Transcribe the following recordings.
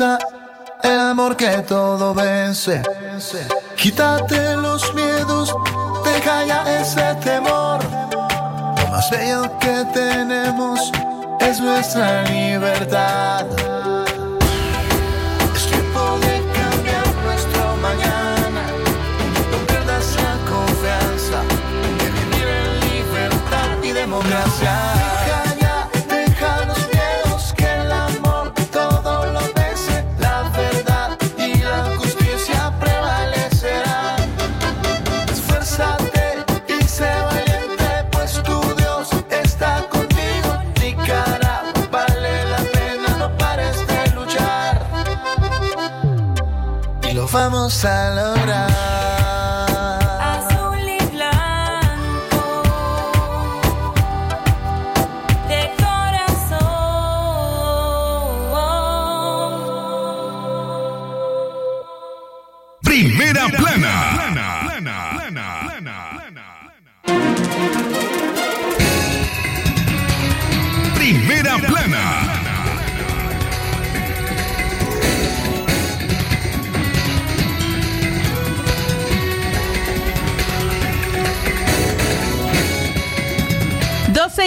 El amor que todo vence. Quítate los miedos, deja ya ese temor. Lo más bello que tenemos es nuestra libertad. Es tiempo de cambiar nuestro mañana. No pierdas la confianza de vivir en libertad y democracia. Lo vamos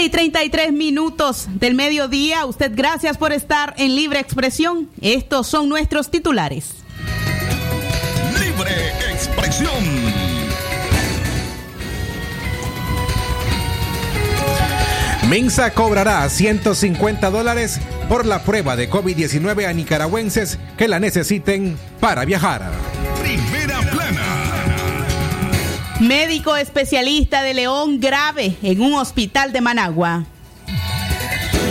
y 33 minutos del mediodía. Usted, gracias por estar en Libre Expresión. Estos son nuestros titulares. Libre expresión. Minsa cobrará 150 dólares por la prueba de COVID-19 a nicaragüenses que la necesiten para viajar. Médico especialista de León grave en un hospital de Managua.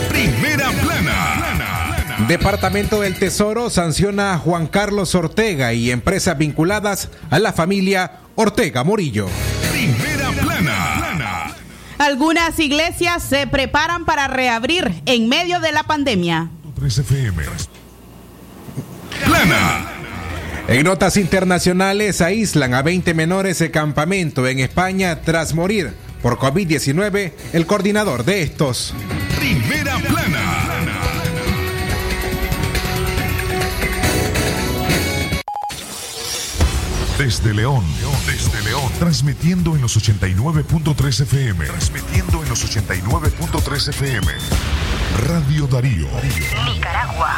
Primera plana. Departamento del Tesoro sanciona a Juan Carlos Ortega y empresas vinculadas a la familia Ortega Morillo. Primera plana. Algunas iglesias se preparan para reabrir en medio de la pandemia. 3 FM. Plana. En notas internacionales aíslan a 20 menores de campamento en España tras morir por COVID-19 el coordinador de estos. Primera plana. Desde León, desde León, transmitiendo en los 89.3 FM, transmitiendo en los 89.3 FM. Radio Darío. Nicaragua.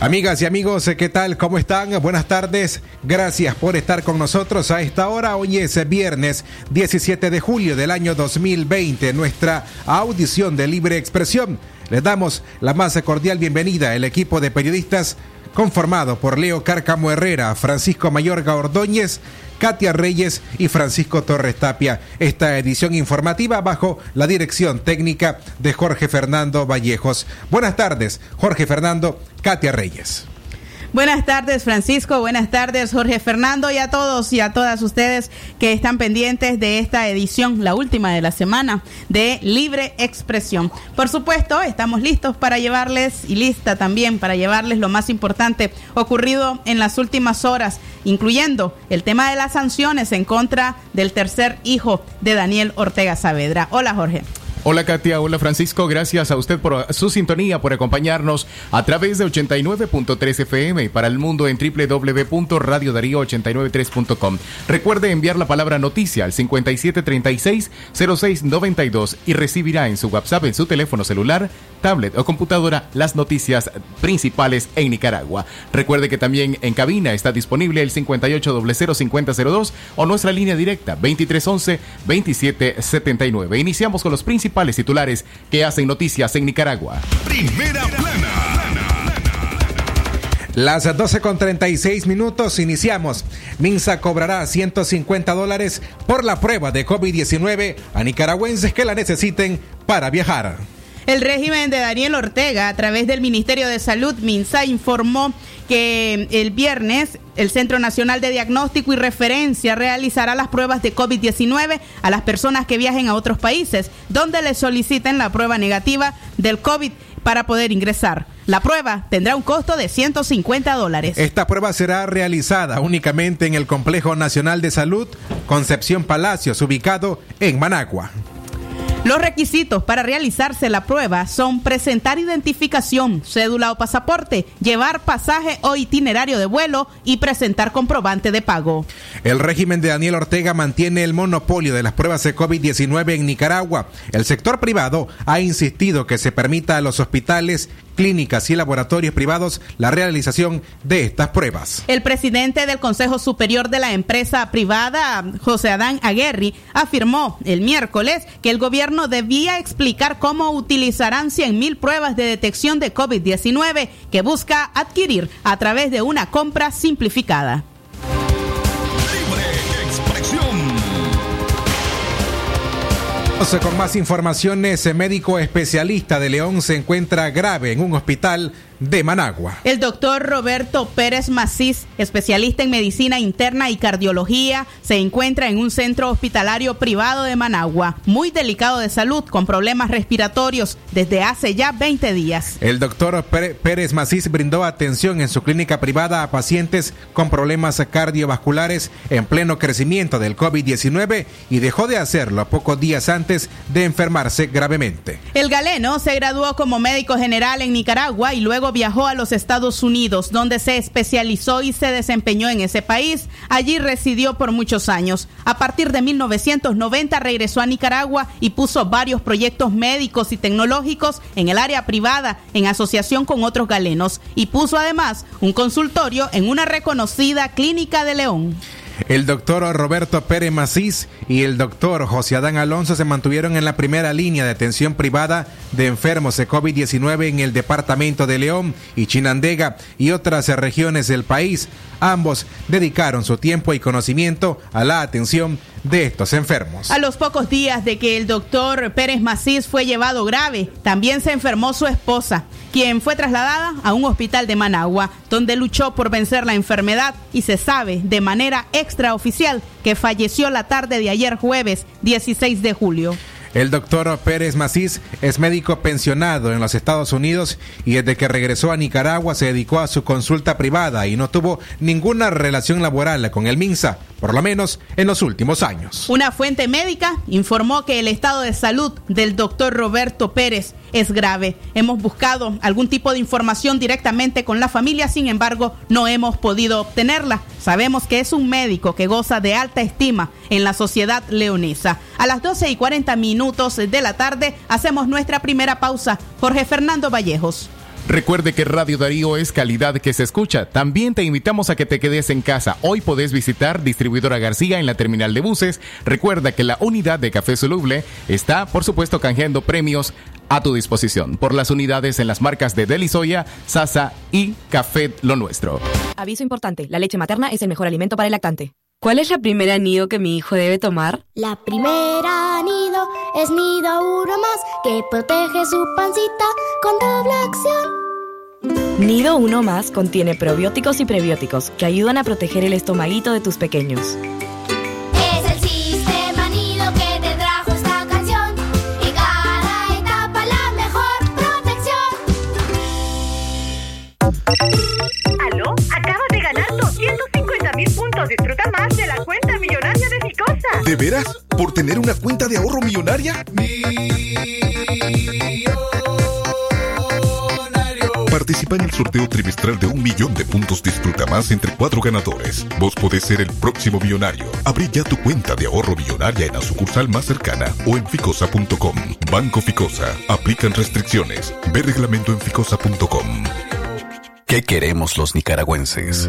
Amigas y amigos, ¿qué tal? ¿Cómo están? Buenas tardes. Gracias por estar con nosotros a esta hora. Hoy es viernes 17 de julio del año 2020, nuestra audición de libre expresión. Les damos la más cordial bienvenida al equipo de periodistas conformado por Leo Cárcamo Herrera, Francisco Mayorga Ordóñez, Katia Reyes y Francisco Torres Tapia. Esta edición informativa bajo la dirección técnica de Jorge Fernando Vallejos. Buenas tardes, Jorge Fernando, Katia Reyes. Buenas tardes, Francisco. Buenas tardes, Jorge Fernando, y a todos y a todas ustedes que están pendientes de esta edición, la última de la semana, de Libre Expresión. Por supuesto, estamos listos para llevarles, y lista también para llevarles lo más importante ocurrido en las últimas horas, incluyendo el tema de las sanciones en contra del tercer hijo de Daniel Ortega Saavedra. Hola, Jorge. Hola Katia, hola Francisco, gracias a usted por su sintonía, por acompañarnos a través de 89.3 FM para el mundo en www.radiodarío893.com. Recuerde enviar la palabra noticia al 5736-0692 y recibirá en su WhatsApp, en su teléfono celular, tablet o computadora las noticias principales en Nicaragua. Recuerde que también en cabina está disponible el 58005002 o nuestra línea directa 2311-2779. Iniciamos con los principales titulares que hacen noticias en Nicaragua. Primera plana. Las 12 con 36 minutos iniciamos. Minsa cobrará 150 dólares por la prueba de COVID-19 a nicaragüenses que la necesiten para viajar. El régimen de Daniel Ortega, a través del Ministerio de Salud, MINSA, informó que el viernes el Centro Nacional de Diagnóstico y Referencia realizará las pruebas de COVID-19 a las personas que viajen a otros países, donde les soliciten la prueba negativa del COVID para poder ingresar. La prueba tendrá un costo de 150 dólares. Esta prueba será realizada únicamente en el Complejo Nacional de Salud Concepción Palacios, ubicado en Managua. Los requisitos para realizarse la prueba son presentar identificación, cédula o pasaporte, llevar pasaje o itinerario de vuelo y presentar comprobante de pago. El régimen de Daniel Ortega mantiene el monopolio de las pruebas de COVID-19 en Nicaragua. El sector privado ha insistido que se permita a los hospitales clínicas y laboratorios privados la realización de estas pruebas. El presidente del Consejo Superior de la empresa privada, José Adán Aguerri, afirmó el miércoles que el gobierno debía explicar cómo utilizarán 100 mil pruebas de detección de COVID-19 que busca adquirir a través de una compra simplificada. Con más informaciones, el médico especialista de León se encuentra grave en un hospital de Managua. El doctor Roberto Pérez Macís, especialista en medicina interna y cardiología, se encuentra en un centro hospitalario privado de Managua, muy delicado de salud, con problemas respiratorios desde hace ya 20 días. El doctor Pérez Macís brindó atención en su clínica privada a pacientes con problemas cardiovasculares en pleno crecimiento del COVID-19 y dejó de hacerlo pocos días antes de enfermarse gravemente. El galeno se graduó como médico general en Nicaragua y luego viajó a los Estados Unidos, donde se especializó y se desempeñó en ese país. Allí residió por muchos años. A partir de 1990 regresó a Nicaragua y puso varios proyectos médicos y tecnológicos en el área privada, en asociación con otros galenos, y puso además un consultorio en una reconocida clínica de León. El doctor Roberto Pérez Macís y el doctor José Adán Alonso se mantuvieron en la primera línea de atención privada de enfermos de COVID-19 en el departamento de León y Chinandega y otras regiones del país. Ambos dedicaron su tiempo y conocimiento a la atención de estos enfermos. A los pocos días de que el doctor Pérez Macís fue llevado grave, también se enfermó su esposa, quien fue trasladada a un hospital de Managua, donde luchó por vencer la enfermedad y se sabe de manera extraoficial que falleció la tarde de ayer jueves 16 de julio. El doctor Pérez Macís es médico pensionado en los Estados Unidos y desde que regresó a Nicaragua se dedicó a su consulta privada y no tuvo ninguna relación laboral con el MINSA, por lo menos en los últimos años. Una fuente médica informó que el estado de salud del doctor Roberto Pérez es grave. Hemos buscado algún tipo de información directamente con la familia, sin embargo, no hemos podido obtenerla. Sabemos que es un médico que goza de alta estima en la sociedad leonesa. A las 12 y 40 minutos de la tarde hacemos nuestra primera pausa. Jorge Fernando Vallejos. Recuerde que Radio Darío es calidad que se escucha. También te invitamos a que te quedes en casa. Hoy podés visitar Distribuidora García en la terminal de buses. Recuerda que la unidad de café soluble está, por supuesto, canjeando premios a tu disposición por las unidades en las marcas de Delisoya, Sasa y Café Lo Nuestro. Aviso importante, la leche materna es el mejor alimento para el lactante. ¿Cuál es la primera nido que mi hijo debe tomar? La primera nido es nido uno más que protege su pancita con doble acción. Nido Uno Más contiene probióticos y prebióticos que ayudan a proteger el estomaguito de tus pequeños. De Ficosa. ¿De veras? ¿Por tener una cuenta de ahorro millonaria? Participa en el sorteo trimestral de un millón de puntos Disfruta Más entre cuatro ganadores. Vos podés ser el próximo millonario. Abrí ya tu cuenta de ahorro millonaria en la sucursal más cercana o en ficosa.com. Banco Ficosa. Aplican restricciones. Ve reglamento en ficosa.com. ¿Qué queremos los nicaragüenses?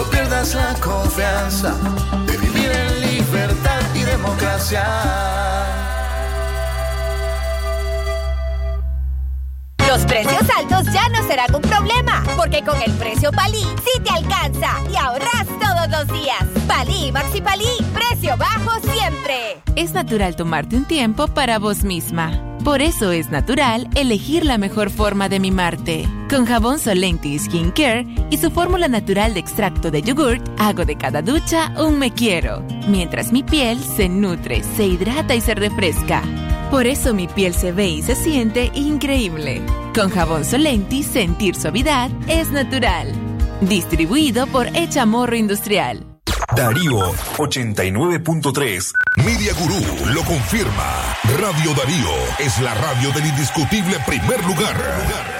No pierdas la confianza de vivir en libertad y democracia. Los precios altos ya no serán un problema, porque con el precio Palí sí te alcanza y ahorras todos los días. Palí Maxi Palí, precio bajo siempre. Es natural tomarte un tiempo para vos misma. Por eso es natural elegir la mejor forma de mimarte. Con jabón Solenti Skin Care y su fórmula natural de extracto de yogurt, hago de cada ducha un me quiero, mientras mi piel se nutre, se hidrata y se refresca. Por eso mi piel se ve y se siente increíble. Con jabón Solenti, sentir suavidad es natural. Distribuido por Echamorro Industrial. Darío 89.3. Media Gurú lo confirma. Radio Darío es la radio del indiscutible primer lugar.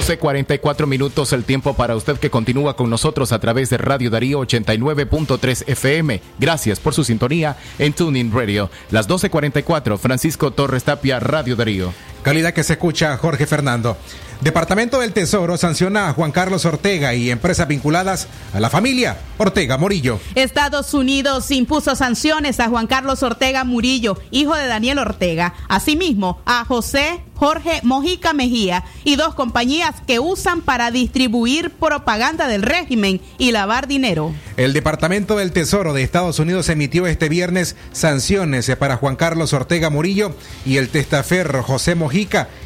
12.44 minutos el tiempo para usted que continúa con nosotros a través de Radio Darío 89.3 FM. Gracias por su sintonía en Tuning Radio. Las 12.44, Francisco Torres Tapia, Radio Darío. Calidad que se escucha Jorge Fernando. Departamento del Tesoro sanciona a Juan Carlos Ortega y empresas vinculadas a la familia Ortega Murillo. Estados Unidos impuso sanciones a Juan Carlos Ortega Murillo, hijo de Daniel Ortega. Asimismo, a José Jorge Mojica Mejía y dos compañías que usan para distribuir propaganda del régimen y lavar dinero. El Departamento del Tesoro de Estados Unidos emitió este viernes sanciones para Juan Carlos Ortega Murillo y el testaferro José Mojica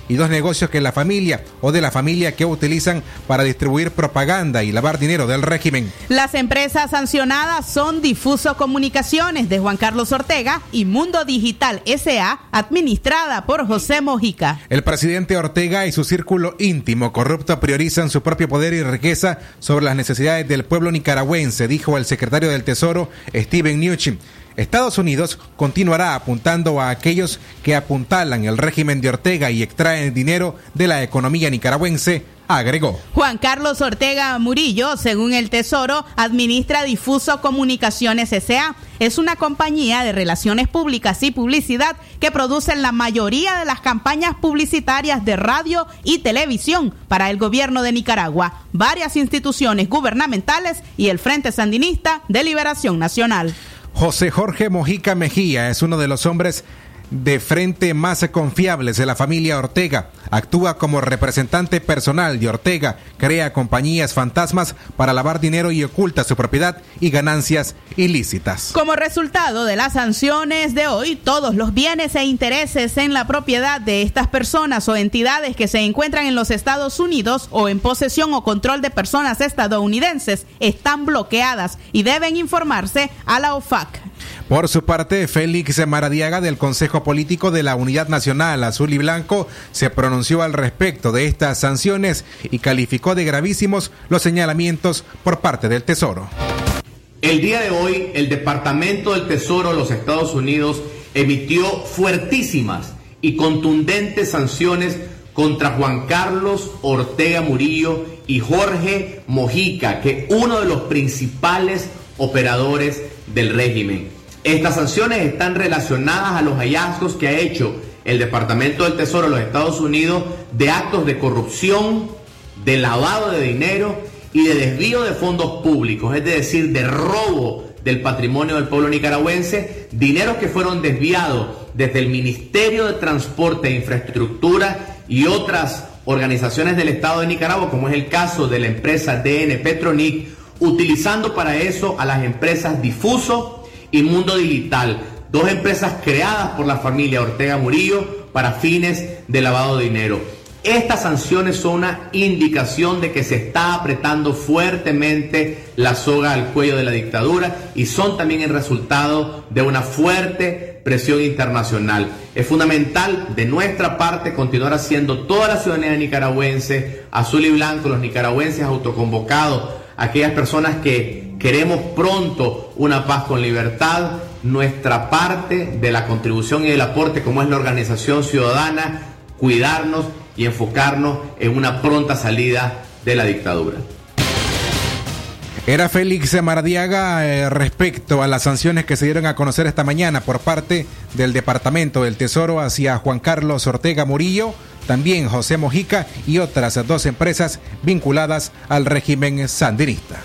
y dos negocios que la familia o de la familia que utilizan para distribuir propaganda y lavar dinero del régimen. Las empresas sancionadas son Difuso Comunicaciones de Juan Carlos Ortega y Mundo Digital SA, administrada por José Mojica. El presidente Ortega y su círculo íntimo corrupto priorizan su propio poder y riqueza sobre las necesidades del pueblo nicaragüense, dijo el secretario del Tesoro, Steven Mnuchin. Estados Unidos continuará apuntando a aquellos que apuntalan el régimen de Ortega y extraen dinero de la economía nicaragüense, agregó. Juan Carlos Ortega Murillo, según el Tesoro, administra Difuso Comunicaciones S.A. Es una compañía de relaciones públicas y publicidad que produce la mayoría de las campañas publicitarias de radio y televisión para el gobierno de Nicaragua, varias instituciones gubernamentales y el Frente Sandinista de Liberación Nacional. José Jorge Mojica Mejía es uno de los hombres de frente más confiables de la familia Ortega. Actúa como representante personal de Ortega, crea compañías fantasmas para lavar dinero y oculta su propiedad y ganancias ilícitas. Como resultado de las sanciones de hoy, todos los bienes e intereses en la propiedad de estas personas o entidades que se encuentran en los Estados Unidos o en posesión o control de personas estadounidenses están bloqueadas y deben informarse a la OFAC. Por su parte, Félix Maradiaga del Consejo Político de la Unidad Nacional Azul y Blanco se pronunció al respecto de estas sanciones y calificó de gravísimos los señalamientos por parte del Tesoro. El día de hoy, el Departamento del Tesoro de los Estados Unidos emitió fuertísimas y contundentes sanciones contra Juan Carlos Ortega Murillo y Jorge Mojica, que uno de los principales operadores del régimen. Estas sanciones están relacionadas a los hallazgos que ha hecho el Departamento del Tesoro de los Estados Unidos de actos de corrupción, de lavado de dinero y de desvío de fondos públicos, es decir, de robo del patrimonio del pueblo nicaragüense, dineros que fueron desviados desde el Ministerio de Transporte e Infraestructura y otras organizaciones del Estado de Nicaragua, como es el caso de la empresa DN Petronic, utilizando para eso a las empresas Difuso y Mundo Digital, dos empresas creadas por la familia Ortega Murillo para fines de lavado de dinero. Estas sanciones son una indicación de que se está apretando fuertemente la soga al cuello de la dictadura y son también el resultado de una fuerte presión internacional. Es fundamental de nuestra parte continuar haciendo toda la ciudadanía nicaragüense, azul y blanco, los nicaragüenses autoconvocados, aquellas personas que queremos pronto una paz con libertad, nuestra parte de la contribución y el aporte como es la organización ciudadana, cuidarnos y enfocarnos en una pronta salida de la dictadura. Era Félix Maradiaga eh, respecto a las sanciones que se dieron a conocer esta mañana por parte del Departamento del Tesoro hacia Juan Carlos Ortega Murillo, también José Mojica y otras dos empresas vinculadas al régimen sandinista.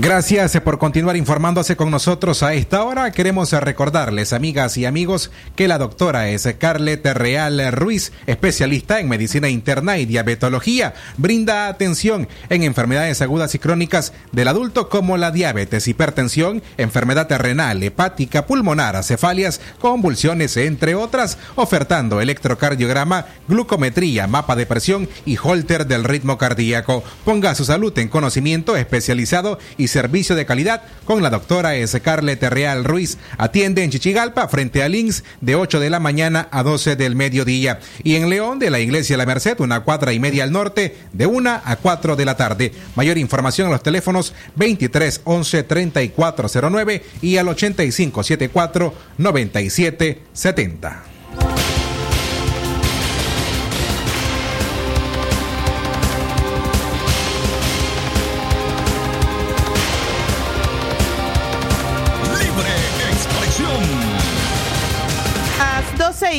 Gracias por continuar informándose con nosotros a esta hora. Queremos recordarles, amigas y amigos, que la doctora es Carlet Real Ruiz, especialista en medicina interna y diabetología. Brinda atención en enfermedades agudas y crónicas del adulto como la diabetes, hipertensión, enfermedad renal, hepática, pulmonar, cefalias, convulsiones, entre otras, ofertando electrocardiograma, glucometría, mapa de presión y holter del ritmo cardíaco. Ponga su salud en conocimiento especializado y servicio de calidad con la doctora Scarlett Real Ruiz. Atiende en Chichigalpa frente a Links de 8 de la mañana a 12 del mediodía. Y en León de la Iglesia La Merced, una cuadra y media al norte, de 1 a 4 de la tarde. Mayor información a los teléfonos 23 11 3409 y al 85 74 97 70.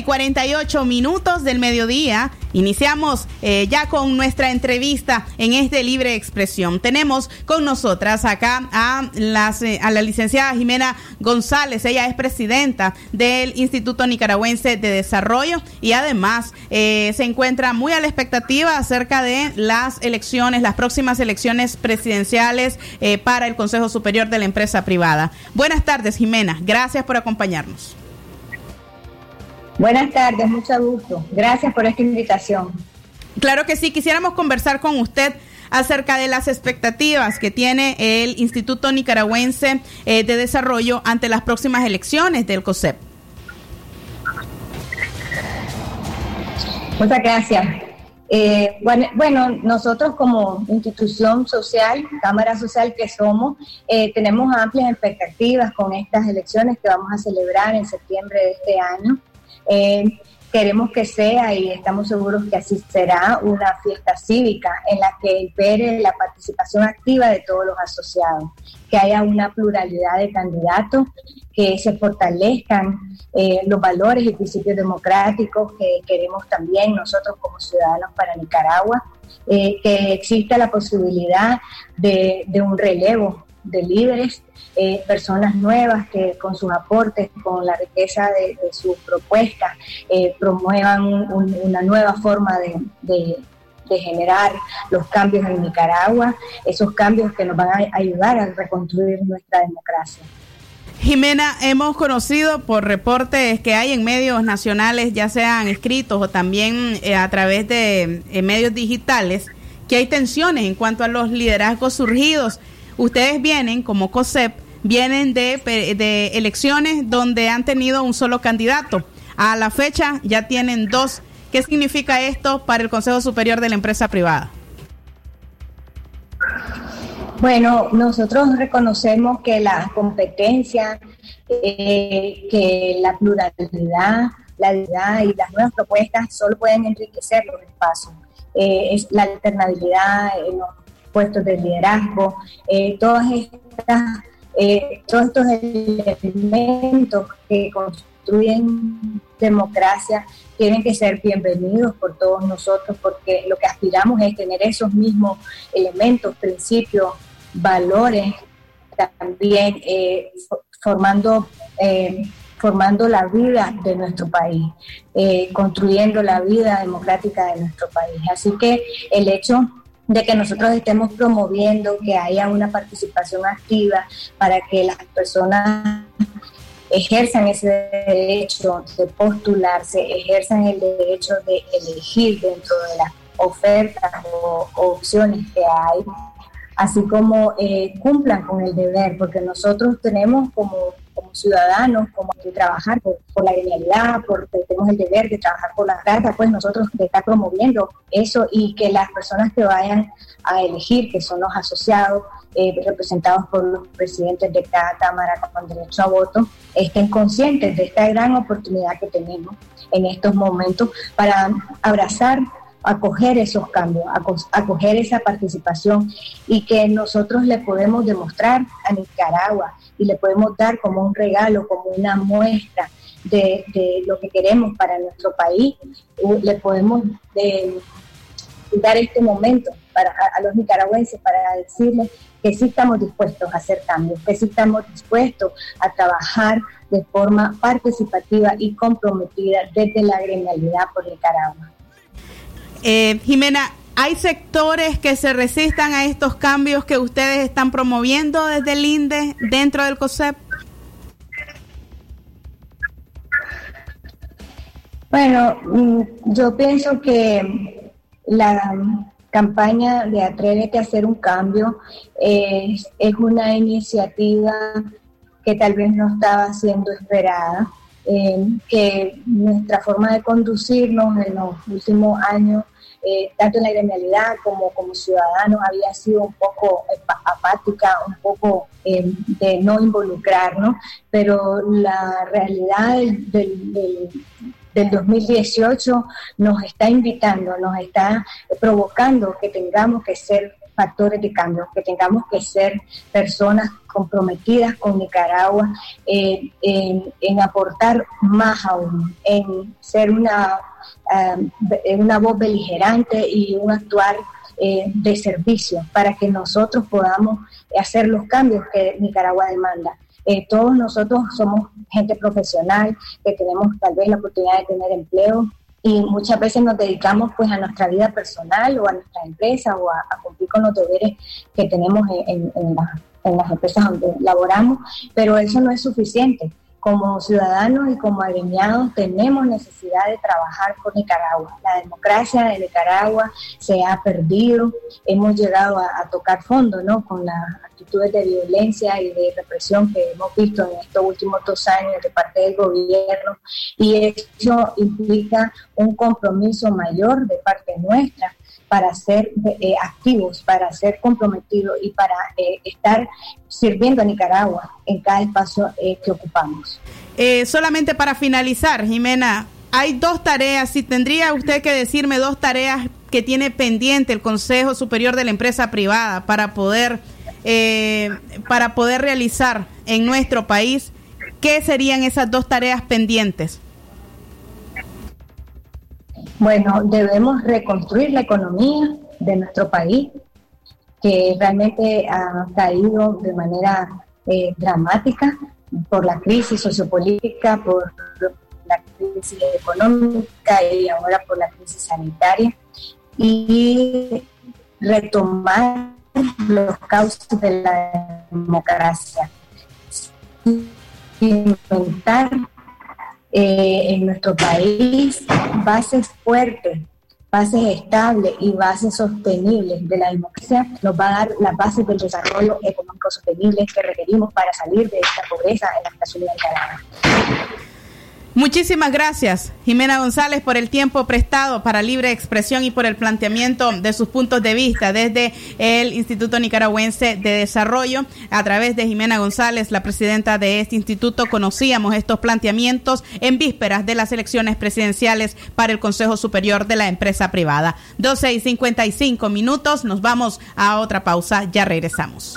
48 minutos del mediodía. Iniciamos eh, ya con nuestra entrevista en este Libre Expresión. Tenemos con nosotras acá a, eh, a la licenciada Jimena González. Ella es presidenta del Instituto Nicaragüense de Desarrollo y además eh, se encuentra muy a la expectativa acerca de las elecciones, las próximas elecciones presidenciales para el Consejo Superior de la Empresa Privada. Buenas tardes, Jimena. Gracias por acompañarnos. Buenas tardes, mucho gusto. Gracias por esta invitación. Claro que sí, quisiéramos conversar con usted acerca de las expectativas que tiene el Instituto Nicaragüense eh, de Desarrollo ante las próximas elecciones del COSEP. Muchas gracias. Eh, bueno, bueno, nosotros como institución social, Cámara Social que somos, eh, tenemos amplias expectativas con estas elecciones que vamos a celebrar en septiembre de este año. Eh, queremos que sea y estamos seguros que así será una fiesta cívica en la que impere la participación activa de todos los asociados, que haya una pluralidad de candidatos, que se fortalezcan eh, los valores y principios democráticos que queremos también nosotros como ciudadanos para Nicaragua, eh, que exista la posibilidad de, de un relevo de líderes, eh, personas nuevas que con sus aportes, con la riqueza de, sus propuestas, eh, promuevan un- una nueva forma de, generar los cambios en Nicaragua, esos cambios que nos van a ayudar a reconstruir nuestra democracia. Jimena, hemos conocido por reportes que hay en medios nacionales, ya sean escritos o también eh, a través de medios digitales, que hay tensiones en cuanto a los liderazgos surgidos. Ustedes vienen como COSEP, vienen de, de elecciones donde han tenido un solo candidato. A la fecha ya tienen dos. ¿Qué significa esto para el Consejo Superior de la Empresa Privada? Bueno, nosotros reconocemos que la competencia, eh, que la pluralidad, la diversidad y las nuevas propuestas solo pueden enriquecer los espacios. Eh, es la alternabilidad los puestos de liderazgo, eh, todas estas, eh, todos estos elementos que construyen democracia tienen que ser bienvenidos por todos nosotros porque lo que aspiramos es tener esos mismos elementos, principios, valores, también eh, fo- formando, formando la vida de nuestro país, construyendo la vida democrática de nuestro país. Así que el hecho de que nosotros estemos promoviendo que haya una participación activa para que las personas ejerzan ese derecho de postularse, ejerzan el derecho de elegir dentro de las ofertas o, opciones que hay, así como eh, cumplan con el deber, porque nosotros tenemos como, como ciudadanos, como que trabajar por, la genialidad, porque tenemos el deber de trabajar por la carta, pues nosotros de promoviendo eso y que las personas que vayan a elegir, que son los asociados, eh, representados por los presidentes de cada Cámara con derecho a voto, estén conscientes de esta gran oportunidad que tenemos en estos momentos para abrazar acoger esos cambios, acoger esa participación y que nosotros le podemos demostrar a Nicaragua y le podemos dar como un regalo, como una muestra de, lo que queremos para nuestro país, le podemos eh, dar este momento para, a, los nicaragüenses para decirles que sí estamos dispuestos a hacer cambios, que sí estamos dispuestos a trabajar de forma participativa y comprometida desde la gremialidad por Nicaragua. Eh, Jimena, ¿hay sectores que se resistan a estos cambios que ustedes están promoviendo desde el INDE dentro del COSEP? Bueno, mm, yo pienso que la campaña de Atrévete a hacer un cambio es, una iniciativa que tal vez no estaba siendo esperada, eh, que nuestra forma de conducirnos en los últimos años eh, tanto en la gremialidad como como ciudadanos, había sido un poco apática, un poco eh, de no involucrarnos, pero la realidad del, 2018 nos está invitando, nos está provocando que tengamos que ser factores de cambio, que tengamos que ser personas comprometidas con Nicaragua eh, en, aportar más aún, en ser una eh, una voz beligerante y un actuar eh, de servicio para que nosotros podamos hacer los cambios que Nicaragua demanda. Todos nosotros somos gente profesional que tenemos tal vez la oportunidad de tener empleo y muchas veces nos dedicamos pues a nuestra vida personal o a nuestra empresa o a, cumplir con los deberes que tenemos en, en las empresas donde laboramos, pero eso no es suficiente como ciudadanos y como agremiados tenemos necesidad de trabajar con Nicaragua. La democracia de Nicaragua se ha perdido, hemos llegado a, tocar fondo ¿no? con las actitudes de violencia y de represión que hemos visto en estos últimos dos años de parte del gobierno y eso implica un compromiso mayor de parte nuestra para ser eh, activos, para ser comprometidos y para eh, estar sirviendo a Nicaragua en cada espacio eh, que ocupamos. solamente para finalizar, Jimena, hay dos tareas, si tendría usted que decirme dos tareas que tiene pendiente el Consejo Superior de la Empresa Privada para poder, para poder realizar en nuestro país, ¿qué serían esas dos tareas pendientes? Bueno, debemos reconstruir la economía de nuestro país, que realmente ha caído de manera eh, dramática por la crisis sociopolítica, por la crisis económica y ahora por la crisis sanitaria, y retomar los cauces de la democracia, inventar eh, en nuestro país bases fuertes, bases estables y bases sostenibles de la democracia nos va a dar las bases del desarrollo económico sostenible que requerimos para salir de esta pobreza en la Estación de Nicaragua. Muchísimas gracias, Jimena González, por el tiempo prestado para libre expresión y por el planteamiento de sus puntos de vista desde el Instituto Nicaragüense de Desarrollo. A través de Jimena González, la presidenta de este instituto, conocíamos estos planteamientos en vísperas de las elecciones presidenciales para el Consejo Superior de la Empresa Privada. 12 y 55 minutos, nos vamos a otra pausa, ya regresamos.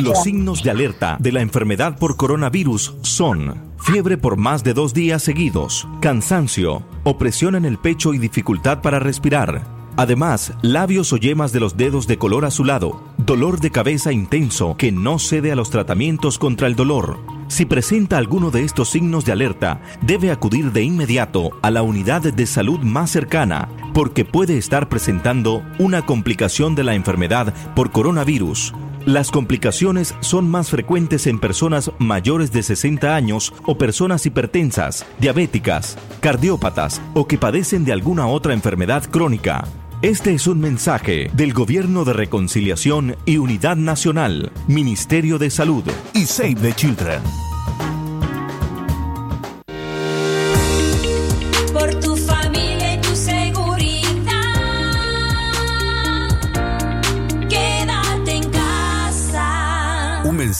Los signos de alerta de la enfermedad por coronavirus son fiebre por más de dos días seguidos, cansancio, opresión en el pecho y dificultad para respirar. Además, labios o yemas de los dedos de color azulado, dolor de cabeza intenso que no cede a los tratamientos contra el dolor, Si presenta alguno de estos signos de alerta, debe acudir de inmediato a la unidad de salud más cercana, porque puede estar presentando una complicación de la enfermedad por coronavirus. Las complicaciones son más frecuentes en personas mayores de 60 años o personas hipertensas, diabéticas, cardiópatas o que padecen de alguna otra enfermedad crónica. Este es un mensaje del Gobierno de Reconciliación y Unidad Nacional, Ministerio de Salud y Save the Children.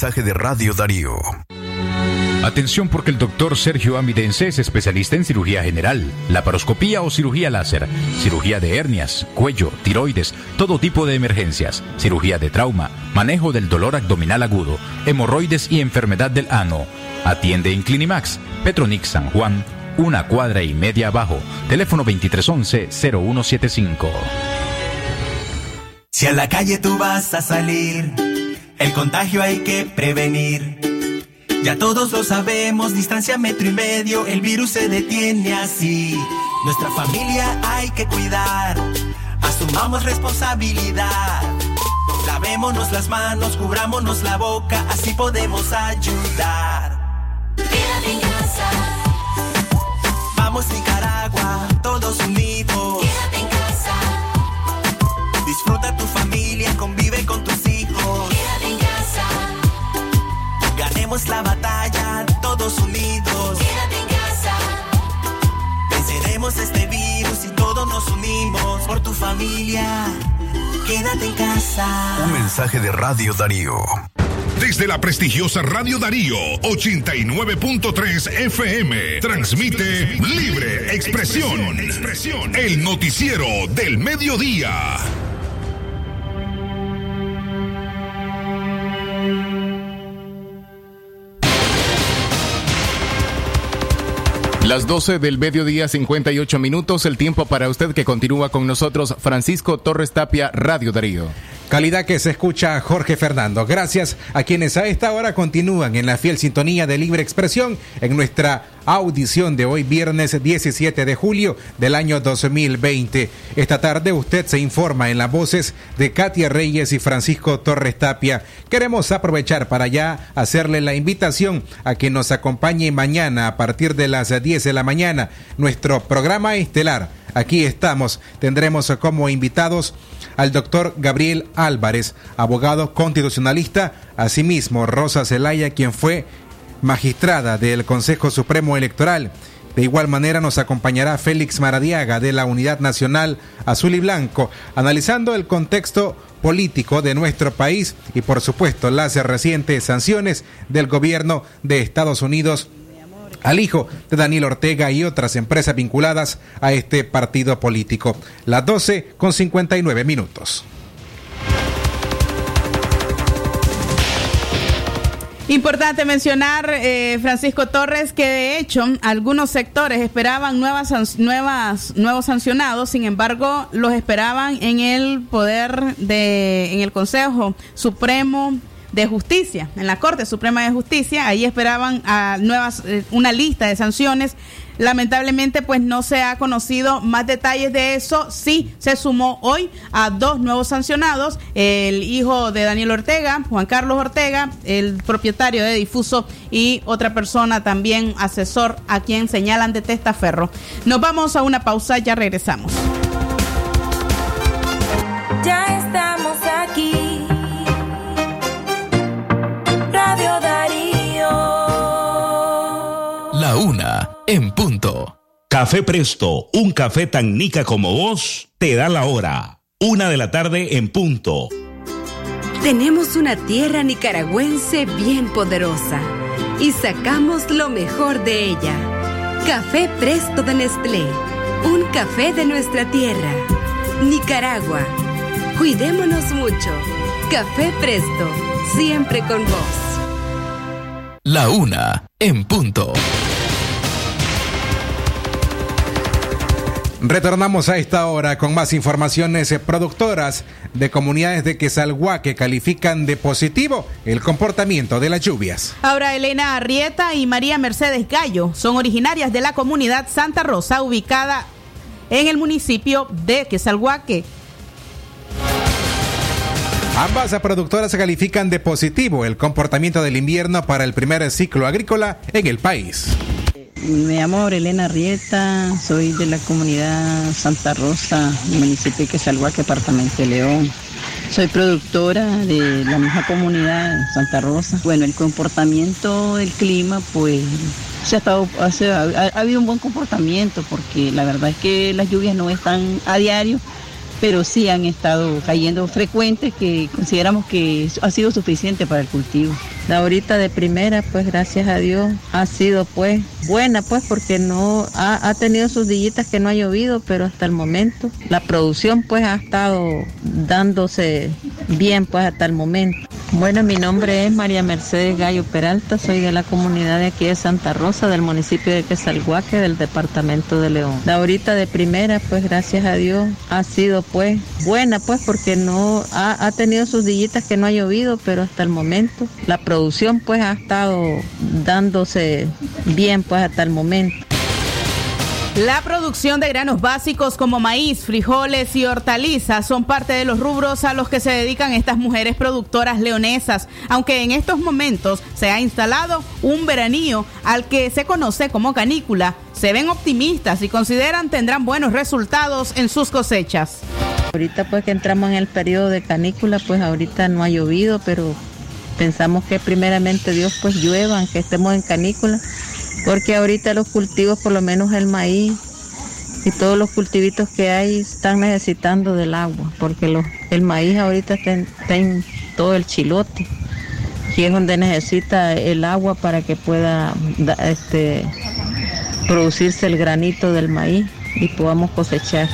Mensaje de Radio Darío. Atención porque el doctor Sergio Amidense es especialista en cirugía general, laparoscopía o cirugía láser, cirugía de hernias, cuello, tiroides, todo tipo de emergencias, cirugía de trauma, manejo del dolor abdominal agudo, hemorroides y enfermedad del ano. Atiende en Clinimax, Petronix San Juan, una cuadra y media abajo, teléfono 2311-0175. Si a la calle tú vas a salir, el contagio hay que prevenir. Ya todos lo sabemos, distancia metro y medio, el virus se detiene así. Nuestra familia hay que cuidar, asumamos responsabilidad. Lavémonos las manos, cubrámonos la boca, así podemos ayudar. Quédate en casa. Vamos Nicaragua, todos unidos. Quédate en casa. Disfruta tu familia, La batalla, todos unidos. Quédate en casa. Venceremos este virus y todos nos unimos por tu familia. Quédate en casa. Un mensaje de Radio Darío. Desde la prestigiosa Radio Darío 89.3 FM transmite Libre Expresión, el noticiero del mediodía. Las 12 del mediodía, 58 minutos, el tiempo para usted que continúa con nosotros, Francisco Torres Tapia, Radio Darío. Calidad que se escucha Jorge Fernando. Gracias a quienes a esta hora continúan en la fiel sintonía de Libre Expresión en nuestra audición de hoy viernes 17 de julio del año 2020. Esta tarde usted se informa en las voces de Katia Reyes y Francisco Torres Tapia. Queremos aprovechar para ya hacerle la invitación a que nos acompañe mañana a partir de las 10 de la mañana nuestro programa estelar. Aquí estamos. Tendremos como invitados al doctor Gabriel Álvarez, abogado constitucionalista, asimismo Rosa Zelaya, quien fue magistrada del Consejo Supremo Electoral. De igual manera nos acompañará Félix Maradiaga de la Unidad Nacional Azul y Blanco, analizando el contexto político de nuestro país y por supuesto las recientes sanciones del gobierno de Estados Unidos al hijo de Daniel Ortega y otras empresas vinculadas a este partido político. Las 12 con 59 minutos. Importante mencionar, eh, Francisco Torres, que de hecho algunos sectores esperaban nuevas, nuevas, nuevos sancionados, sin embargo, los esperaban en el poder de, en el Consejo Supremo de Justicia, en la Corte Suprema de Justicia, ahí esperaban a nuevas, eh, una lista de sanciones. Lamentablemente, pues no se ha conocido más detalles de eso. Sí, se sumó hoy a dos nuevos sancionados, el hijo de Daniel Ortega, Juan Carlos Ortega, el propietario de Difuso y otra persona también asesor a quien señalan de testaferro. Nos vamos a una pausa, ya regresamos. Una en punto. Café Presto, un café tan nica como vos, te da la hora. Una de la tarde en punto. Tenemos una tierra nicaragüense bien poderosa y sacamos lo mejor de ella. Café Presto de Nestlé, un café de nuestra tierra. Nicaragua, cuidémonos mucho. Café Presto, siempre con vos. La una en punto. Retornamos a esta hora con más informaciones. Eh, Productoras de comunidades de Quesalhuaque califican de positivo el comportamiento de las lluvias. Ahora Elena Arrieta y María Mercedes Gallo son originarias de la comunidad Santa Rosa, ubicada en el municipio de Quesalhuaque. Ambas productoras califican de positivo el comportamiento del invierno para el primer ciclo agrícola en el país. Me llamo Elena Rieta, soy de la comunidad Santa Rosa, municipio de Quesalhuaque, departamento de León. Soy productora de la misma comunidad Santa Rosa. Bueno, el comportamiento del clima, pues se ha, estado, ha habido un buen comportamiento porque la verdad es que las lluvias no están a diario, pero sí han estado cayendo frecuentes que consideramos que ha sido suficiente para el cultivo. La ahorita de primera, pues gracias a Dios, ha sido pues buena, pues porque no ha, ha tenido sus dillitas que no ha llovido, pero hasta el momento la producción pues ha estado dándose bien pues hasta el momento. Bueno, mi nombre es María Mercedes Gallo Peralta, soy de la comunidad de aquí de Santa Rosa, del municipio de Quesalhuaque, del departamento de León. La ahorita de primera, pues gracias a Dios, ha sido pues buena, pues porque no ha, ha tenido sus dillitas que no ha llovido, pero hasta el momento la producción pues ha estado dándose bien pues hasta el momento. La producción de granos básicos como maíz, frijoles y hortalizas son parte de los rubros a los que se dedican estas mujeres productoras leonesas, aunque en estos momentos se ha instalado un veranío al que se conoce como canícula. Se ven optimistas y consideran tendrán buenos resultados en sus cosechas. Ahorita pues que entramos en el periodo de canícula, pues ahorita no ha llovido, pero pensamos que primeramente Dios pues llueva, que estemos en canícula porque ahorita los cultivos, por lo menos el maíz y todos los cultivitos que hay están necesitando del agua, porque el maíz ahorita está en, todo el chilote, y es donde necesita el agua para que pueda da- este, producirse el granito del maíz y podamos cosechar.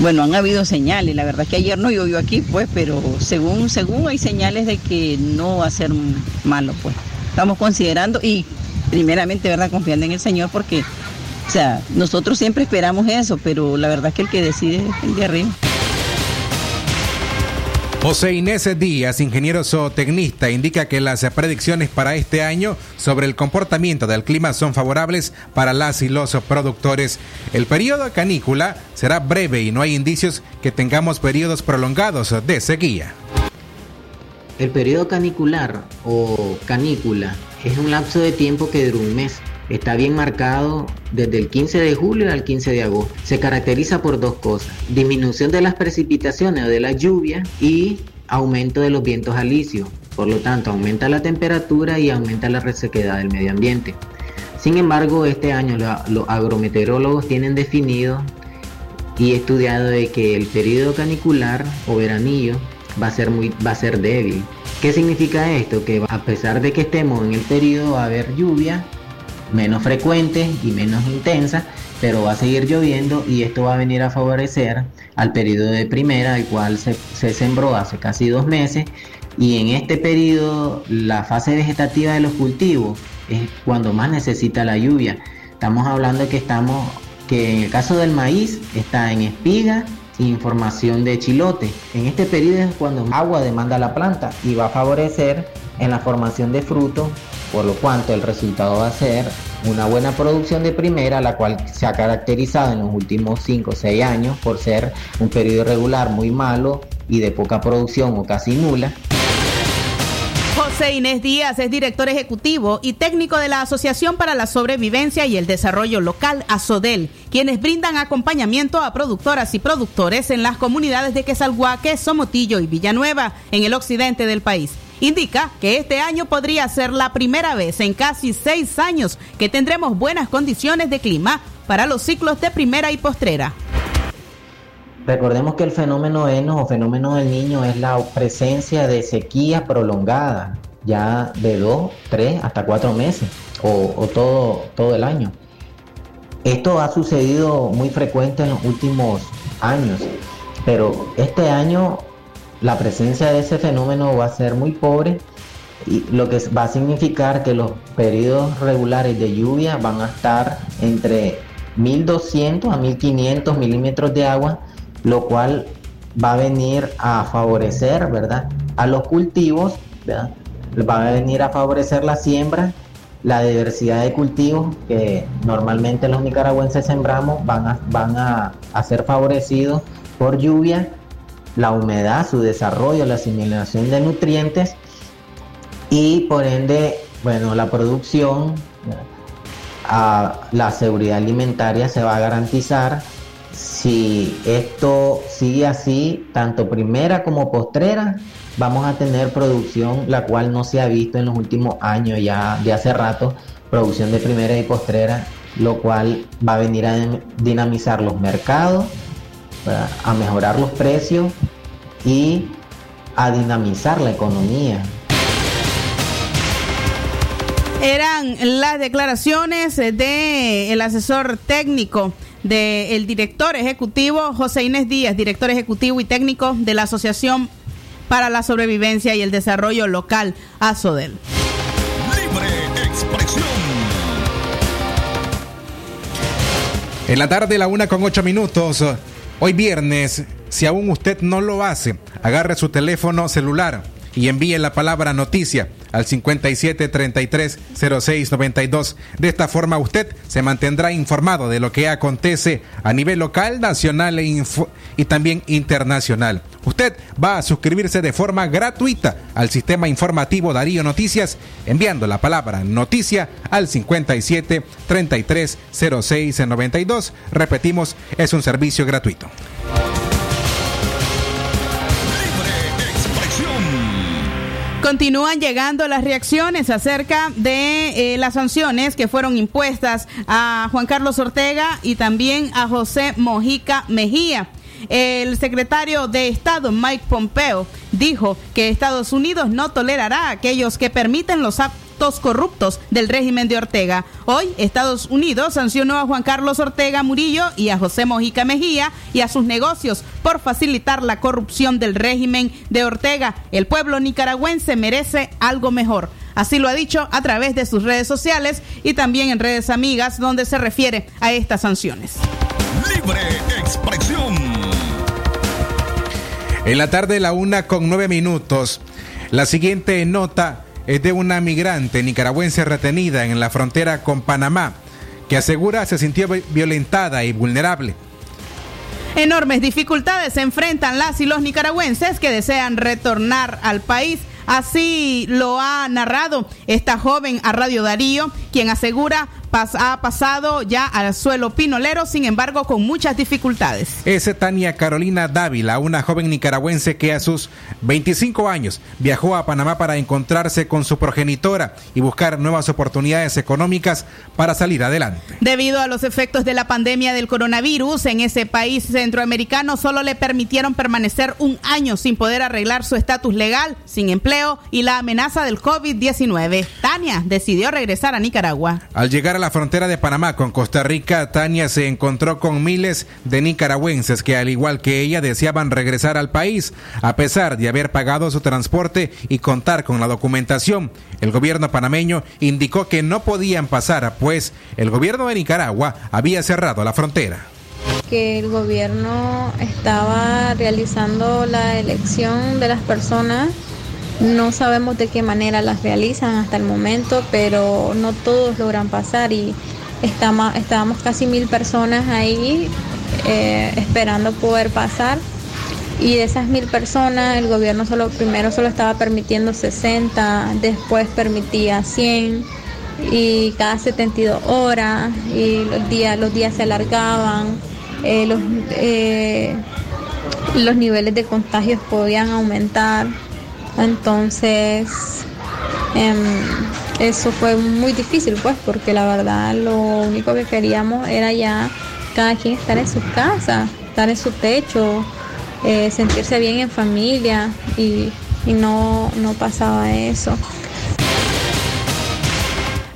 Bueno, han habido señales, la verdad que ayer no llovió aquí, pues, pero según, según hay señales de que no va a ser malo, pues. Estamos considerando y primeramente, ¿verdad? Confiando en el Señor porque, o sea, nosotros siempre esperamos eso, pero la verdad que el que decide es el de arriba. José Inés Díaz, ingeniero zootecnista, indica que las predicciones para este año sobre el comportamiento del clima son favorables para las y los productores. El periodo canícula será breve y no hay indicios que tengamos periodos prolongados de sequía. El periodo canicular o canícula es un lapso de tiempo que dura un mes. Está bien marcado desde el 15 de julio al 15 de agosto. Se caracteriza por dos cosas. Disminución de las precipitaciones o de la lluvia y aumento de los vientos alisios. Por lo tanto, aumenta la temperatura y aumenta la resequedad del medio ambiente. Sin embargo, este año los agrometeorólogos tienen definido y estudiado de que el periodo canicular o veranillo va a ser muy va a ser débil. ¿Qué significa esto? Que a pesar de que estemos en el periodo va a haber lluvia menos frecuente y menos intensa, pero va a seguir lloviendo y esto va a venir a favorecer al periodo de primera, el cual se, se sembró hace casi dos meses y en este periodo la fase vegetativa de los cultivos es cuando más necesita la lluvia. Estamos hablando que estamos que en el caso del maíz está en espiga y formación de chilote. En este periodo es cuando agua demanda la planta y va a favorecer en la formación de frutos, por lo cuanto el resultado va a ser una buena producción de primera, la cual se ha caracterizado en los últimos 5 o 6 años por ser un periodo irregular muy malo y de poca producción o casi nula. José Inés Díaz es director ejecutivo y técnico de la Asociación para la Sobrevivencia y el Desarrollo Local, ASODEL, quienes brindan acompañamiento a productoras y productores en las comunidades de Quesalhuaque, Somotillo y Villanueva, en el occidente del país. Indica que este año podría ser la primera vez en casi seis años que tendremos buenas condiciones de clima para los ciclos de primera y postrera. Recordemos que el fenómeno ENO o fenómeno del niño es la presencia de sequía prolongada, ya de 2, 3 hasta 4 meses o, o todo, todo el año. Esto ha sucedido muy frecuente en los últimos años, pero este año la presencia de ese fenómeno va a ser muy pobre y lo que va a significar que los periodos regulares de lluvia van a estar entre 1200 a 1500 milímetros de agua, lo cual va a venir a favorecer, ¿verdad? A los cultivos, ¿verdad? Va a venir a favorecer la siembra, la diversidad de cultivos que normalmente los nicaragüenses sembramos van a, van a, a ser favorecidos por lluvia, la humedad, su desarrollo, la asimilación de nutrientes y por ende, bueno, la producción, la seguridad alimentaria se va a garantizar si esto sigue así, tanto primera como postrera, vamos a tener producción la cual no se ha visto en los últimos años ya de hace rato, producción de primera y postrera, lo cual va a venir a dinamizar los mercados, a mejorar los precios y a dinamizar la economía. Eran las declaraciones del asesor técnico del director ejecutivo José Inés Díaz, director ejecutivo y técnico de la Asociación para la Sobrevivencia y el Desarrollo Local, ASODEL. Libre expresión. En la tarde, la una con ocho minutos. Hoy viernes, si aún usted no lo hace, agarre su teléfono celular y envíe la palabra noticia al 57330692. De esta forma usted se mantendrá informado de lo que acontece a nivel local, nacional e y también internacional. Usted va a suscribirse de forma gratuita al sistema informativo Darío Noticias enviando la palabra noticia al 57330692. Repetimos, es un servicio gratuito. Continúan llegando las reacciones acerca de eh, las sanciones que fueron impuestas a Juan Carlos Ortega y también a José Mojica Mejía. El secretario de Estado, Mike Pompeo, dijo que Estados Unidos no tolerará a aquellos que permiten los actos corruptos del régimen de Ortega. Hoy, Estados Unidos sancionó a Juan Carlos Ortega Murillo y a José Mojica Mejía y a sus negocios por facilitar la corrupción del régimen de Ortega. El pueblo nicaragüense merece algo mejor. Así lo ha dicho a través de sus redes sociales y también en redes amigas donde se refiere a estas sanciones. Libre expresión. En la tarde, la una con nueve minutos. La siguiente nota es de una migrante nicaragüense retenida en la frontera con Panamá, que asegura se sintió violentada y vulnerable. Enormes dificultades se enfrentan las y los nicaragüenses que desean retornar al país. Así lo ha narrado esta joven a Radio Darío, quien asegura ha pasado ya al suelo pinolero, sin embargo, con muchas dificultades. Es Tania Carolina Dávila, una joven nicaragüense que a sus 25 años viajó a Panamá para encontrarse con su progenitora y buscar nuevas oportunidades económicas para salir adelante. Debido a los efectos de la pandemia del coronavirus en ese país centroamericano, solo le permitieron permanecer un año sin poder arreglar su estatus legal, sin empleo y la amenaza del COVID-19. Tania decidió regresar a Nicaragua. Al llegar a la frontera de Panamá con Costa Rica, Tania se encontró con miles de nicaragüenses que al igual que ella deseaban regresar al país, a pesar de haber pagado su transporte y contar con la documentación. El gobierno panameño indicó que no podían pasar, pues el gobierno de Nicaragua había cerrado la frontera que el gobierno estaba realizando la elección de las personas no sabemos de qué manera las realizan hasta el momento, pero no todos logran pasar y estamos, estábamos casi mil personas ahí eh, esperando poder pasar. Y de esas mil personas, el gobierno solo primero solo estaba permitiendo 60, después permitía 100 y cada 72 horas y los días, los días se alargaban, eh, los, eh, los niveles de contagios podían aumentar. Entonces, em, eso fue muy difícil, pues, porque la verdad lo único que queríamos era ya cada quien estar en su casa, estar en su techo, eh, sentirse bien en familia y, y no, no pasaba eso.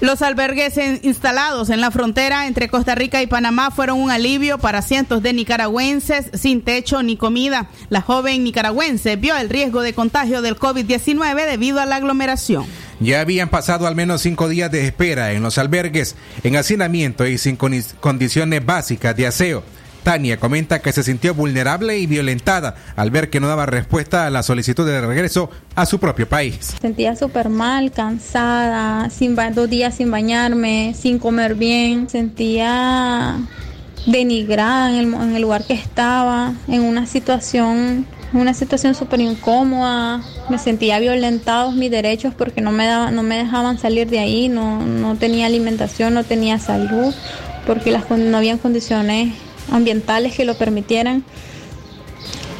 Los albergues instalados en la frontera entre Costa Rica y Panamá fueron un alivio para cientos de nicaragüenses sin techo ni comida. La joven nicaragüense vio el riesgo de contagio del COVID-19 debido a la aglomeración. Ya habían pasado al menos cinco días de espera en los albergues, en hacinamiento y sin condiciones básicas de aseo. Tania comenta que se sintió vulnerable y violentada al ver que no daba respuesta a la solicitud de regreso a su propio país. Sentía súper mal, cansada, sin dos días sin bañarme, sin comer bien. Sentía denigrada en el, en el lugar que estaba, en una situación una situación súper incómoda, me sentía violentados mis derechos porque no me, daba, no me dejaban salir de ahí, no, no tenía alimentación, no tenía salud, porque las, no habían condiciones ambientales que lo permitieran.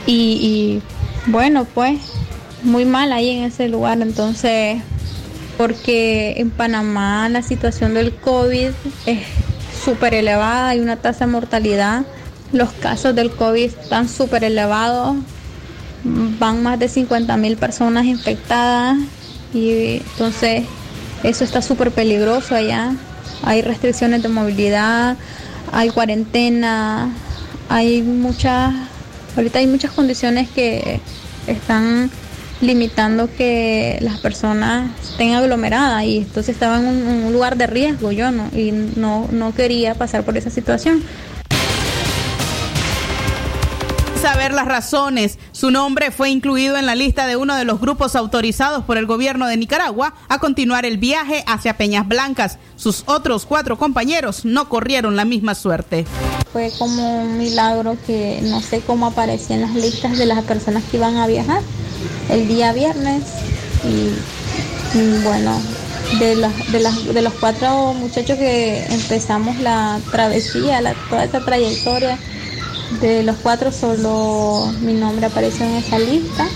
Y, bueno, pues muy mal ahí en ese lugar, entonces, porque en Panamá la situación del COVID es súper elevada, hay una tasa de mortalidad, los casos del COVID están súper elevados, van más de 50 mil personas infectadas y entonces eso está súper peligroso allá. Hay restricciones de movilidad, hay cuarentena, hay muchas, ahorita hay muchas condiciones que están limitando que las personas estén aglomeradas y entonces estaba en un, lugar de riesgo yo no y no, no quería pasar por esa situación saber las razones. Su nombre fue incluido en la lista de uno de los grupos autorizados por el gobierno de Nicaragua a continuar el viaje hacia Peñas Blancas. Sus otros cuatro compañeros no corrieron la misma suerte. Fue como un milagro que no sé cómo aparecía en las listas de las personas que iban a viajar el día viernes y, bueno, de los, de, de los cuatro muchachos que empezamos la travesía, la, toda esta trayectoria, de los cuatro solo mi nombre apareció en esa lista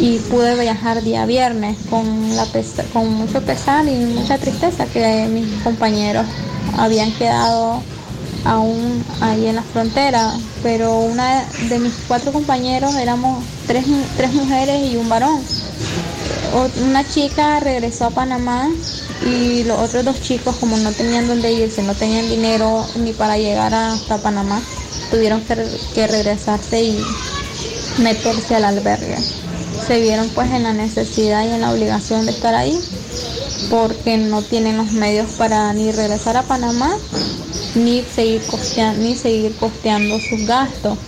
y pude viajar día viernes con, la con mucho pesar y mucha tristeza que mis compañeros habían quedado aún ahí en la frontera, pero una de mis cuatro compañeros éramos tres, tres mujeres y un varón. Una chica regresó a Panamá y los otros dos chicos como no tenían dónde irse, no tenían dinero ni para llegar hasta Panamá, tuvieron que, regresarse y meterse al albergue. Se vieron pues en la necesidad y en la obligación de estar ahí porque no tienen los medios para ni regresar a Panamá ni seguir costeando, ni seguir costeando sus gastos.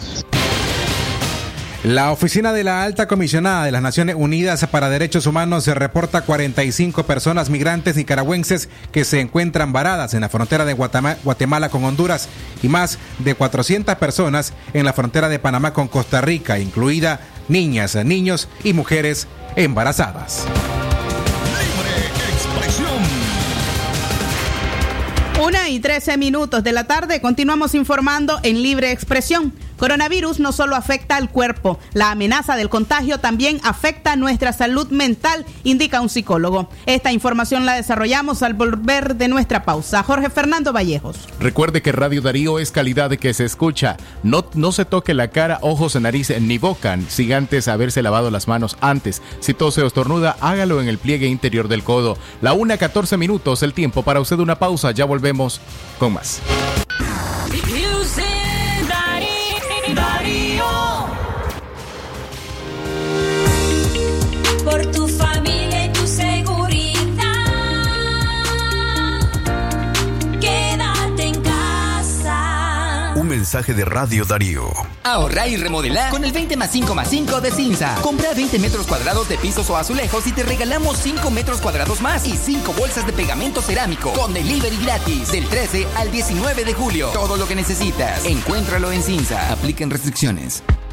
La oficina de la alta comisionada de las Naciones Unidas para Derechos Humanos se reporta 45 personas migrantes nicaragüenses que se encuentran varadas en la frontera de Guatemala con Honduras y más de 400 personas en la frontera de Panamá con Costa Rica, incluida niñas, niños y mujeres embarazadas. Una y trece minutos de la tarde continuamos informando en libre expresión. Coronavirus no solo afecta al cuerpo, la amenaza del contagio también afecta nuestra salud mental, indica un psicólogo. Esta información la desarrollamos al volver de nuestra pausa. Jorge Fernando Vallejos. Recuerde que Radio Darío es calidad de que se escucha. No, no se toque la cara, ojos, nariz ni boca, sin antes haberse lavado las manos antes. Si tose o estornuda, hágalo en el pliegue interior del codo. La una 14 minutos, el tiempo para usted una pausa. Ya volvemos con más. Mensaje de Radio Darío. Ahorra y remodela con el 20 más 5 más 5 de Cinza. Compra 20 metros cuadrados de pisos o azulejos y te regalamos 5 metros cuadrados más y 5 bolsas de pegamento cerámico con delivery gratis del 13 al 19 de julio. Todo lo que necesitas. Encuéntralo en Cinza. Apliquen restricciones.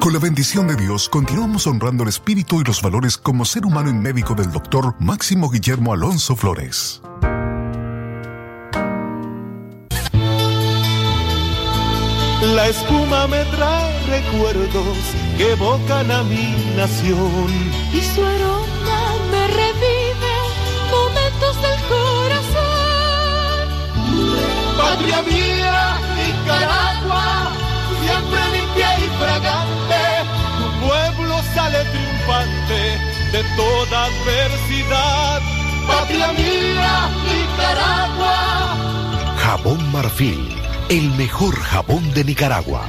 Con la bendición de Dios, continuamos honrando el espíritu y los valores como ser humano y médico del doctor Máximo Guillermo Alonso Flores. La espuma me trae recuerdos que evocan a mi nación. Y su aroma me revive momentos del corazón. Patria mía, Nicaragua triunfante de toda adversidad. Patria mía, Nicaragua. Jabón Marfil, el mejor jabón de Nicaragua.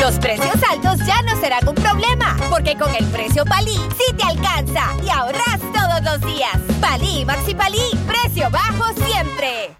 Los precios altos ya no serán un problema, porque con el precio Palí sí te alcanza y ahorras todos los días. Palí Maxi Palí, precio bajo siempre.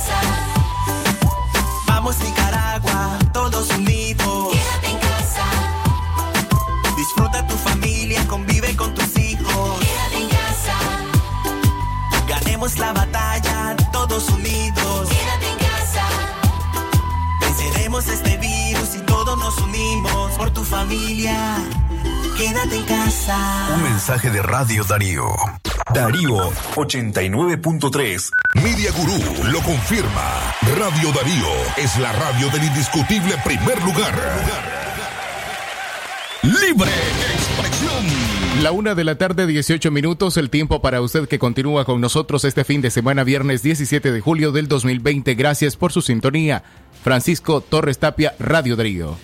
Mensaje de Radio Darío. Darío 89.3. Media Gurú lo confirma. Radio Darío es la radio del indiscutible primer lugar. Libre expresión. La una de la tarde, 18 minutos, el tiempo para usted que continúa con nosotros este fin de semana, viernes 17 de julio del 2020. Gracias por su sintonía. Francisco Torres Tapia, Radio Darío.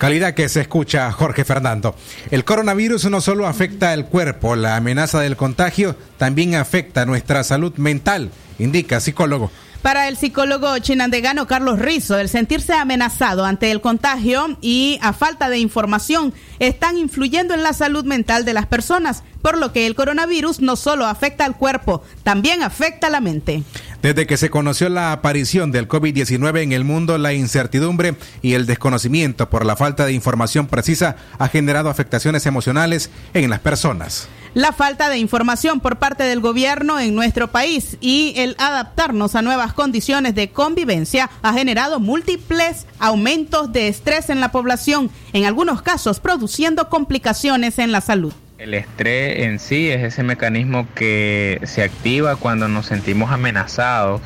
Calidad que se escucha, Jorge Fernando. El coronavirus no solo afecta al cuerpo, la amenaza del contagio también afecta nuestra salud mental, indica psicólogo. Para el psicólogo chinandegano Carlos Rizo, el sentirse amenazado ante el contagio y a falta de información están influyendo en la salud mental de las personas, por lo que el coronavirus no solo afecta al cuerpo, también afecta a la mente. Desde que se conoció la aparición del COVID-19 en el mundo, la incertidumbre y el desconocimiento por la falta de información precisa ha generado afectaciones emocionales en las personas. La falta de información por parte del gobierno en nuestro país y el adaptarnos a nuevas condiciones de convivencia ha generado múltiples aumentos de estrés en la población, en algunos casos produciendo complicaciones en la salud. El estrés en sí es ese mecanismo que se activa cuando nos sentimos amenazados.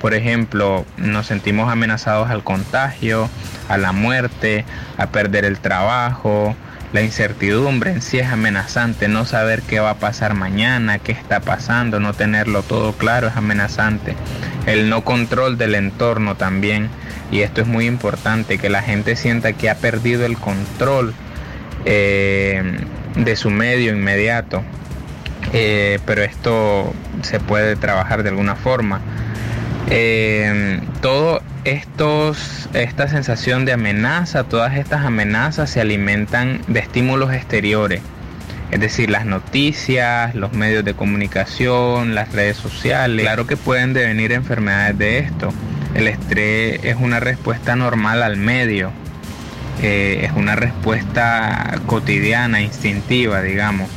Por ejemplo, nos sentimos amenazados al contagio, a la muerte, a perder el trabajo. La incertidumbre en sí es amenazante, no saber qué va a pasar mañana, qué está pasando, no tenerlo todo claro es amenazante. El no control del entorno también, y esto es muy importante, que la gente sienta que ha perdido el control eh, de su medio inmediato. Eh, pero esto se puede trabajar de alguna forma. Eh, todo estos, esta sensación de amenaza, todas estas amenazas se alimentan de estímulos exteriores, es decir, las noticias, los medios de comunicación, las redes sociales. Claro que pueden devenir enfermedades de esto. El estrés es una respuesta normal al medio, eh, es una respuesta cotidiana, instintiva, digamos.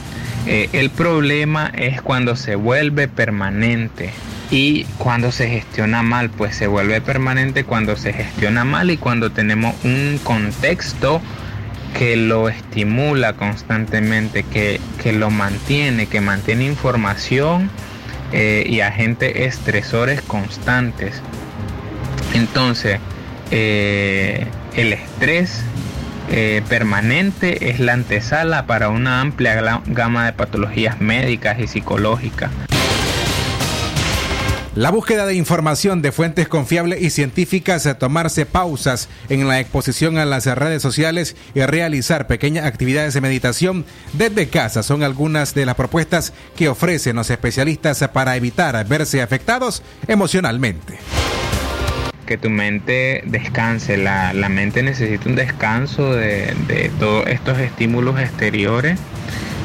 Eh, el problema es cuando se vuelve permanente y cuando se gestiona mal, pues se vuelve permanente cuando se gestiona mal y cuando tenemos un contexto que lo estimula constantemente, que, que lo mantiene, que mantiene información eh, y agentes estresores constantes. Entonces, eh, el estrés eh, permanente es la antesala para una amplia gama de patologías médicas y psicológicas. La búsqueda de información de fuentes confiables y científicas, tomarse pausas en la exposición a las redes sociales y realizar pequeñas actividades de meditación desde casa son algunas de las propuestas que ofrecen los especialistas para evitar verse afectados emocionalmente que tu mente descanse. La, la, mente necesita un descanso de, de todos estos estímulos exteriores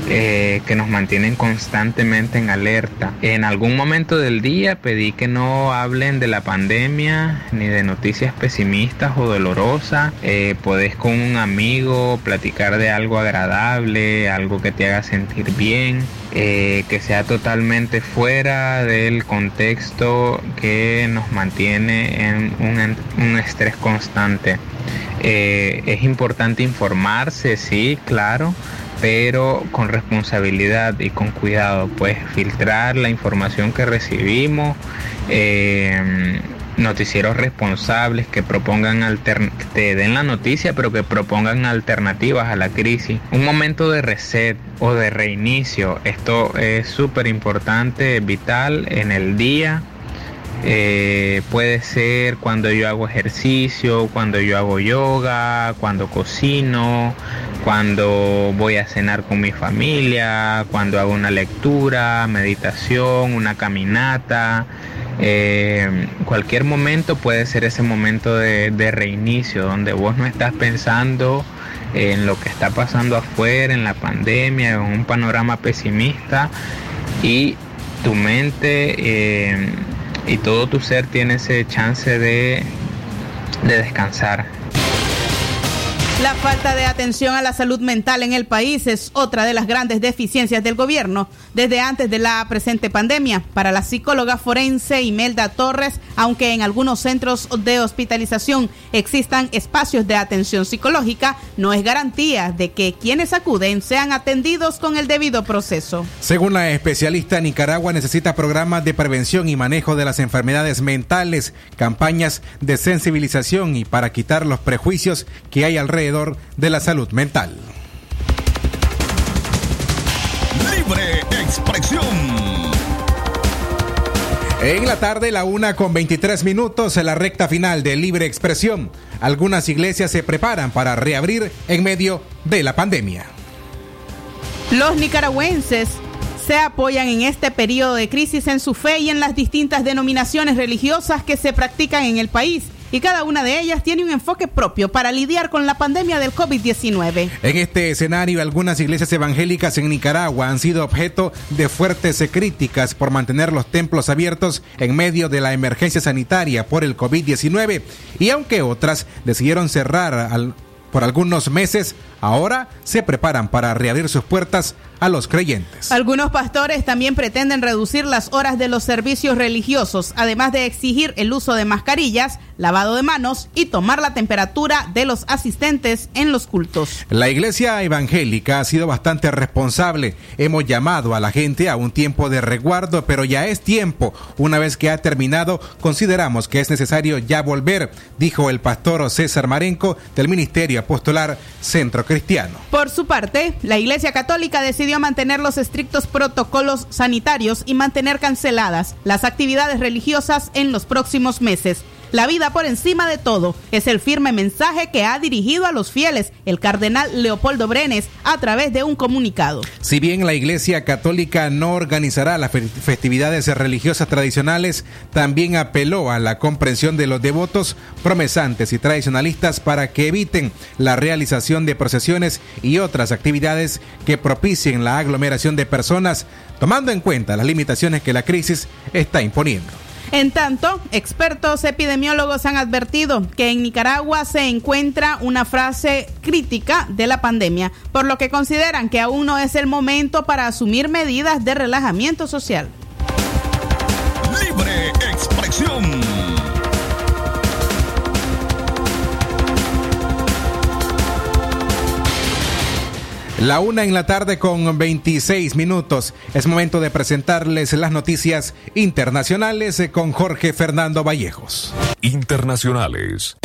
eh, que nos mantienen constantemente en alerta. En algún momento del día pedí que no hablen de la pandemia ni de noticias pesimistas o dolorosas. Eh, podés con un amigo platicar de algo agradable, algo que te haga sentir bien. Eh, que sea totalmente fuera del contexto que nos mantiene en un, un estrés constante. Eh, es importante informarse, sí, claro, pero con responsabilidad y con cuidado, pues filtrar la información que recibimos, eh, noticieros responsables que propongan te den la noticia, pero que propongan alternativas a la crisis. Un momento de reset o de reinicio, esto es súper importante, vital en el día. Eh, puede ser cuando yo hago ejercicio, cuando yo hago yoga, cuando cocino, cuando voy a cenar con mi familia, cuando hago una lectura, meditación, una caminata. Eh, cualquier momento puede ser ese momento de, reinicio donde vos no estás pensando en lo que está pasando afuera, en la pandemia, en un panorama pesimista y tu mente eh, y todo tu ser tiene ese chance de, de descansar. La falta de atención a la salud mental en el país es otra de las grandes deficiencias del gobierno desde antes de la presente pandemia. Para la psicóloga forense Imelda Torres, aunque en algunos centros de hospitalización existan espacios de atención psicológica, no es garantía de que quienes acuden sean atendidos con el debido proceso. Según la especialista, Nicaragua necesita programas de prevención y manejo de las enfermedades mentales, campañas de sensibilización y para quitar los prejuicios que hay alrededor de la salud mental. Libre expresión. En la tarde, la una con 23 minutos, en la recta final de Libre Expresión. Algunas iglesias se preparan para reabrir en medio de la pandemia. Los nicaragüenses se apoyan en este periodo de crisis en su fe y en las distintas denominaciones religiosas que se practican en el país y cada una de ellas tiene un enfoque propio para lidiar con la pandemia del COVID-19. En este escenario, algunas iglesias evangélicas en Nicaragua han sido objeto de fuertes críticas por mantener los templos abiertos en medio de la emergencia sanitaria por el COVID-19 y aunque otras decidieron cerrar por algunos meses, ahora se preparan para reabrir sus puertas a los creyentes. Algunos pastores también pretenden reducir las horas de los servicios religiosos, además de exigir el uso de mascarillas, lavado de manos y tomar la temperatura de los asistentes en los cultos. La iglesia evangélica ha sido bastante responsable. Hemos llamado a la gente a un tiempo de resguardo, pero ya es tiempo. Una vez que ha terminado, consideramos que es necesario ya volver, dijo el pastor César Marenco del Ministerio Apostolar Centro Por su parte, la Iglesia Católica decidió mantener los estrictos protocolos sanitarios y mantener canceladas las actividades religiosas en los próximos meses. La vida por encima de todo es el firme mensaje que ha dirigido a los fieles el cardenal Leopoldo Brenes a través de un comunicado. Si bien la Iglesia Católica no organizará las festividades religiosas tradicionales, también apeló a la comprensión de los devotos, promesantes y tradicionalistas para que eviten la realización de procesiones y otras actividades que propicien la aglomeración de personas, tomando en cuenta las limitaciones que la crisis está imponiendo. En tanto, expertos epidemiólogos han advertido que en Nicaragua se encuentra una frase crítica de la pandemia, por lo que consideran que aún no es el momento para asumir medidas de relajamiento social. Libre expresión. La una en la tarde con 26 minutos. Es momento de presentarles las noticias internacionales con Jorge Fernando Vallejos. Internacionales.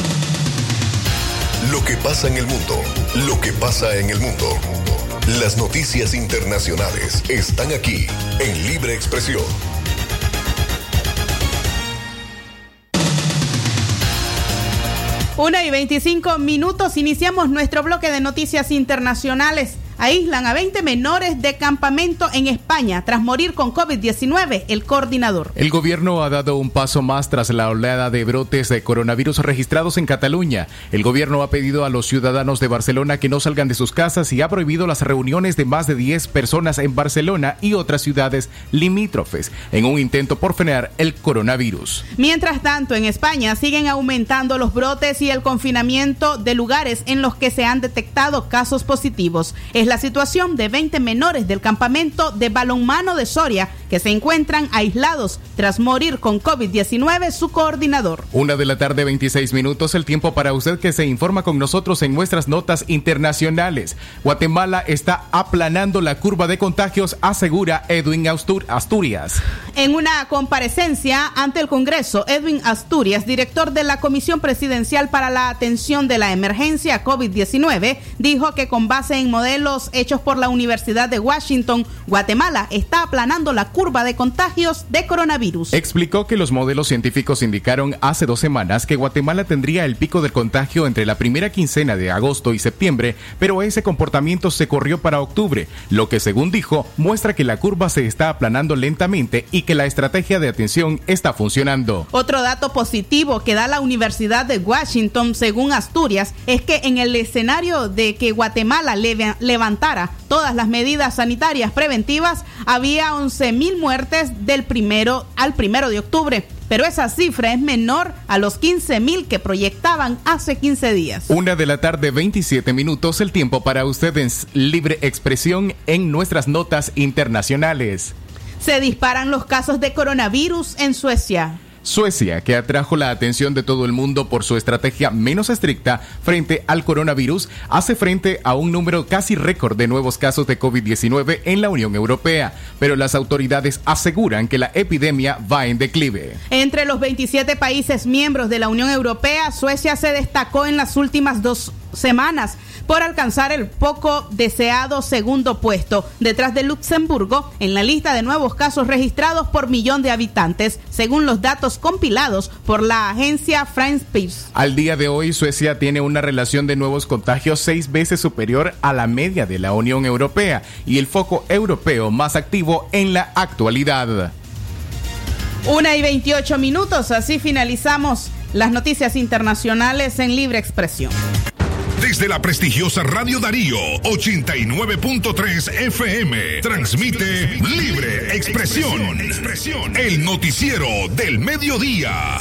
Lo que pasa en el mundo. Lo que pasa en el mundo. Las noticias internacionales están aquí en Libre Expresión. Una y 25 minutos, iniciamos nuestro bloque de noticias internacionales. Aíslan a 20 menores de campamento en España tras morir con COVID-19, el coordinador. El gobierno ha dado un paso más tras la oleada de brotes de coronavirus registrados en Cataluña. El gobierno ha pedido a los ciudadanos de Barcelona que no salgan de sus casas y ha prohibido las reuniones de más de 10 personas en Barcelona y otras ciudades limítrofes en un intento por frenar el coronavirus. Mientras tanto, en España siguen aumentando los brotes y el confinamiento de lugares en los que se han detectado casos positivos. Es la situación de 20 menores del campamento de balonmano de Soria que se encuentran aislados tras morir con COVID-19 su coordinador. Una de la tarde, 26 minutos, el tiempo para usted que se informa con nosotros en nuestras notas internacionales. Guatemala está aplanando la curva de contagios, asegura Edwin Asturias. En una comparecencia ante el Congreso, Edwin Asturias, director de la Comisión Presidencial para la Atención de la Emergencia COVID-19, dijo que con base en modelos hechos por la Universidad de Washington, Guatemala está aplanando la curva de contagios de coronavirus. Explicó que los modelos científicos indicaron hace dos semanas que Guatemala tendría el pico del contagio entre la primera quincena de agosto y septiembre, pero ese comportamiento se corrió para octubre, lo que según dijo muestra que la curva se está aplanando lentamente y que la estrategia de atención está funcionando. Otro dato positivo que da la Universidad de Washington, según Asturias, es que en el escenario de que Guatemala levantara todas las medidas sanitarias preventivas, había 11.000 muertes del primero al primero de octubre pero esa cifra es menor a los 15.000 que proyectaban hace 15 días. Una de la tarde, 27 minutos, el tiempo para ustedes libre expresión en nuestras notas internacionales. Se disparan los casos de coronavirus en Suecia. Suecia, que atrajo la atención de todo el mundo por su estrategia menos estricta frente al coronavirus, hace frente a un número casi récord de nuevos casos de COVID-19 en la Unión Europea, pero las autoridades aseguran que la epidemia va en declive. Entre los 27 países miembros de la Unión Europea, Suecia se destacó en las últimas dos semanas por alcanzar el poco deseado segundo puesto, detrás de Luxemburgo, en la lista de nuevos casos registrados por millón de habitantes, según los datos compilados por la agencia France Peace. Al día de hoy, Suecia tiene una relación de nuevos contagios seis veces superior a la media de la Unión Europea y el foco europeo más activo en la actualidad. Una y 28 minutos, así finalizamos las noticias internacionales en libre expresión. Desde la prestigiosa Radio Darío 89.3 FM transmite Libre Expresión, el noticiero del mediodía.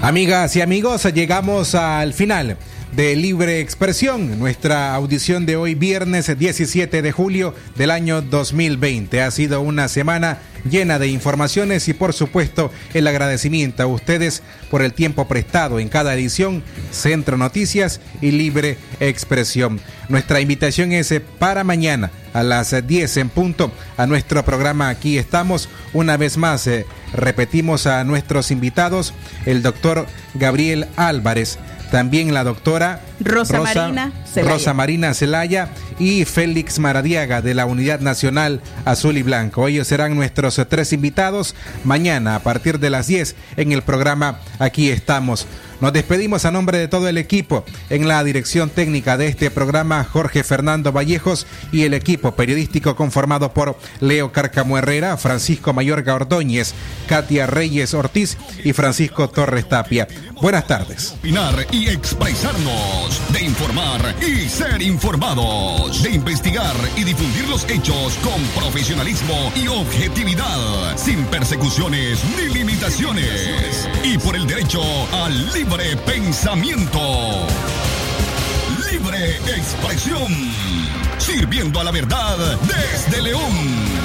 Amigas y amigos, llegamos al final de Libre Expresión, nuestra audición de hoy viernes 17 de julio del año 2020. Ha sido una semana llena de informaciones y por supuesto el agradecimiento a ustedes por el tiempo prestado en cada edición, Centro Noticias y Libre Expresión. Nuestra invitación es eh, para mañana a las 10 en punto a nuestro programa Aquí estamos. Una vez más, eh, repetimos a nuestros invitados, el doctor Gabriel Álvarez también la doctora Rosa, Marina Celaya. Rosa Marina Celaya y Félix Maradiaga de la Unidad Nacional Azul y Blanco. Ellos serán nuestros tres invitados mañana a partir de las 10 en el programa Aquí estamos. Nos despedimos a nombre de todo el equipo en la dirección técnica de este programa, Jorge Fernando Vallejos y el equipo periodístico conformado por Leo Carcamo Herrera, Francisco Mayorga Ordóñez, Katia Reyes Ortiz y Francisco Torres Tapia. Buenas tardes. Opinar y expresarnos, de informar y ser informados, de investigar y difundir los hechos con profesionalismo y objetividad, sin persecuciones ni limitaciones. Y por el derecho al libre pensamiento. Libre expresión. Sirviendo a la verdad desde León.